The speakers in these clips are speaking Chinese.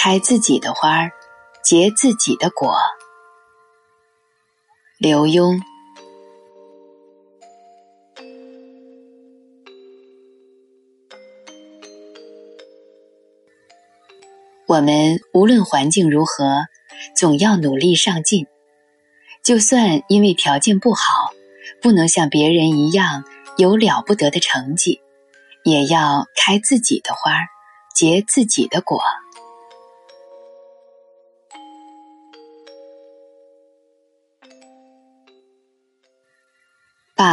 开自己的花儿，结自己的果。刘墉。我们无论环境如何，总要努力上进。就算因为条件不好，不能像别人一样有了不得的成绩，也要开自己的花儿，结自己的果。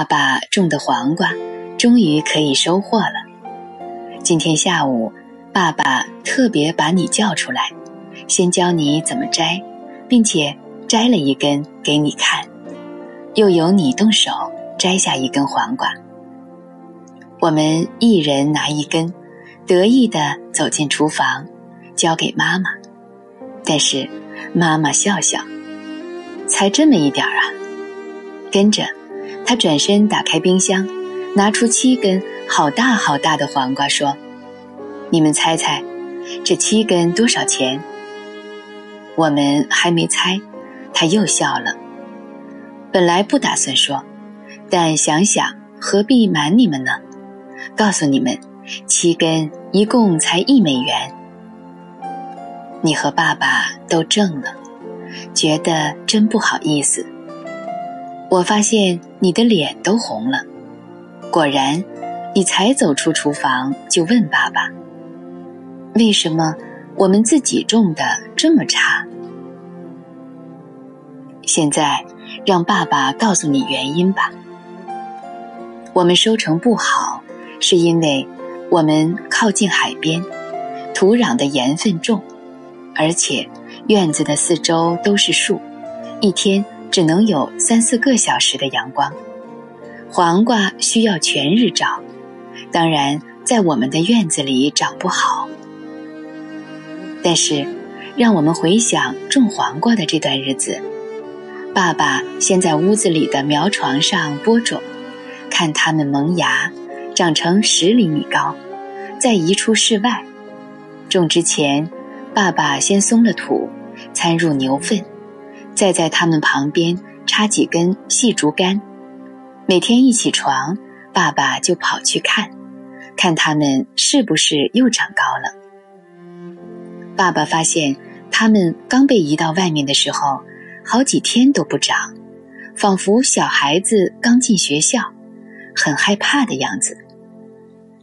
爸爸种的黄瓜终于可以收获了。今天下午，爸爸特别把你叫出来，先教你怎么摘，并且摘了一根给你看，又由你动手摘下一根黄瓜。我们一人拿一根，得意地走进厨房，交给妈妈。但是妈妈笑笑：“才这么一点儿啊！”跟着。他转身打开冰箱，拿出七根好大好大的黄瓜，说：“你们猜猜，这七根多少钱？”我们还没猜，他又笑了。本来不打算说，但想想何必瞒你们呢？告诉你们，七根一共才一美元。你和爸爸都挣了，觉得真不好意思。我发现你的脸都红了。果然，你才走出厨房就问爸爸：“为什么我们自己种的这么差？”现在，让爸爸告诉你原因吧。我们收成不好，是因为我们靠近海边，土壤的盐分重，而且院子的四周都是树，一天。只能有三四个小时的阳光，黄瓜需要全日照，当然在我们的院子里长不好。但是，让我们回想种黄瓜的这段日子，爸爸先在屋子里的苗床上播种，看它们萌芽，长成十厘米高，再移出室外。种之前，爸爸先松了土，掺入牛粪。再在它们旁边插几根细竹竿，每天一起床，爸爸就跑去看，看它们是不是又长高了。爸爸发现它们刚被移到外面的时候，好几天都不长，仿佛小孩子刚进学校，很害怕的样子。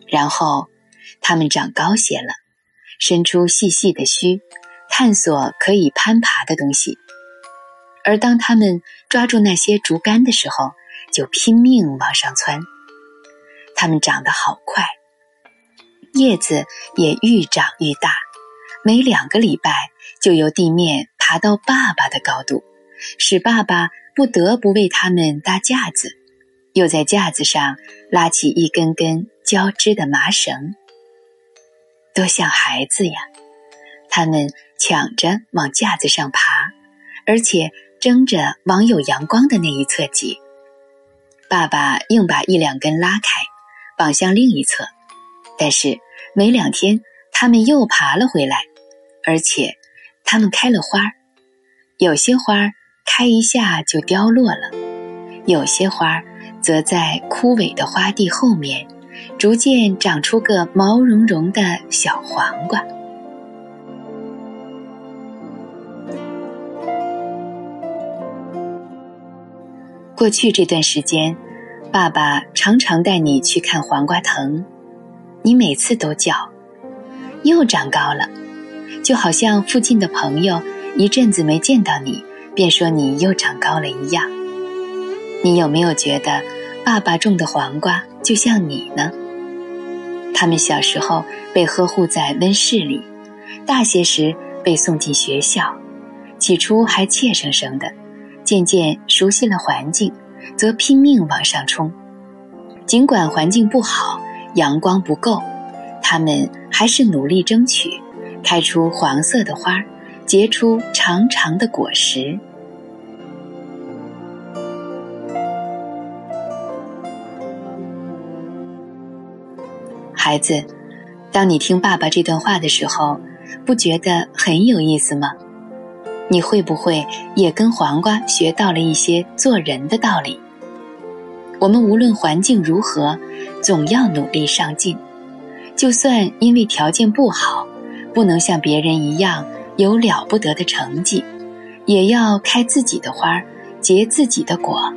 然后，它们长高些了，伸出细细的须，探索可以攀爬的东西。而当他们抓住那些竹竿的时候，就拼命往上窜。它们长得好快，叶子也愈长愈大，每两个礼拜就由地面爬到爸爸的高度，使爸爸不得不为它们搭架子，又在架子上拉起一根根交织的麻绳。多像孩子呀！他们抢着往架子上爬，而且。争着往有阳光的那一侧挤，爸爸硬把一两根拉开，绑向另一侧。但是没两天，它们又爬了回来，而且它们开了花儿。有些花儿开一下就凋落了，有些花儿则在枯萎的花蒂后面，逐渐长出个毛茸茸的小黄瓜。过去这段时间，爸爸常常带你去看黄瓜藤，你每次都叫，又长高了，就好像附近的朋友一阵子没见到你，便说你又长高了一样。你有没有觉得爸爸种的黄瓜就像你呢？他们小时候被呵护在温室里，大些时被送进学校，起初还怯生生的。渐渐熟悉了环境，则拼命往上冲。尽管环境不好，阳光不够，他们还是努力争取，开出黄色的花，结出长长的果实。孩子，当你听爸爸这段话的时候，不觉得很有意思吗？你会不会也跟黄瓜学到了一些做人的道理？我们无论环境如何，总要努力上进。就算因为条件不好，不能像别人一样有了不得的成绩，也要开自己的花，结自己的果。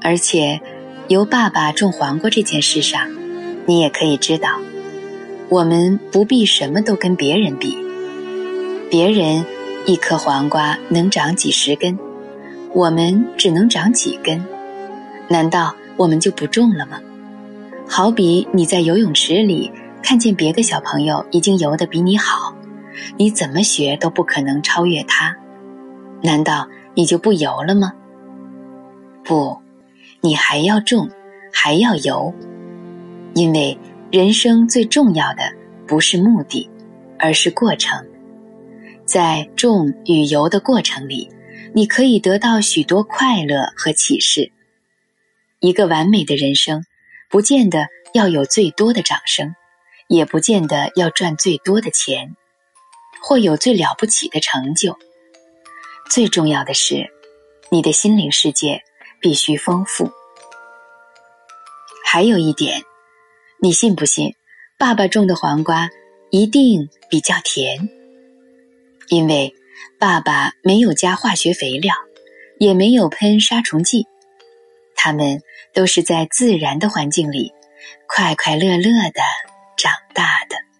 而且，由爸爸种黄瓜这件事上，你也可以知道，我们不必什么都跟别人比。别人一颗黄瓜能长几十根，我们只能长几根，难道我们就不种了吗？好比你在游泳池里看见别的小朋友已经游得比你好，你怎么学都不可能超越他，难道你就不游了吗？不，你还要种，还要游，因为人生最重要的不是目的，而是过程。在种与游的过程里，你可以得到许多快乐和启示。一个完美的人生，不见得要有最多的掌声，也不见得要赚最多的钱，或有最了不起的成就。最重要的是，你的心灵世界必须丰富。还有一点，你信不信？爸爸种的黄瓜一定比较甜。因为爸爸没有加化学肥料，也没有喷杀虫剂，他们都是在自然的环境里快快乐乐的长大的。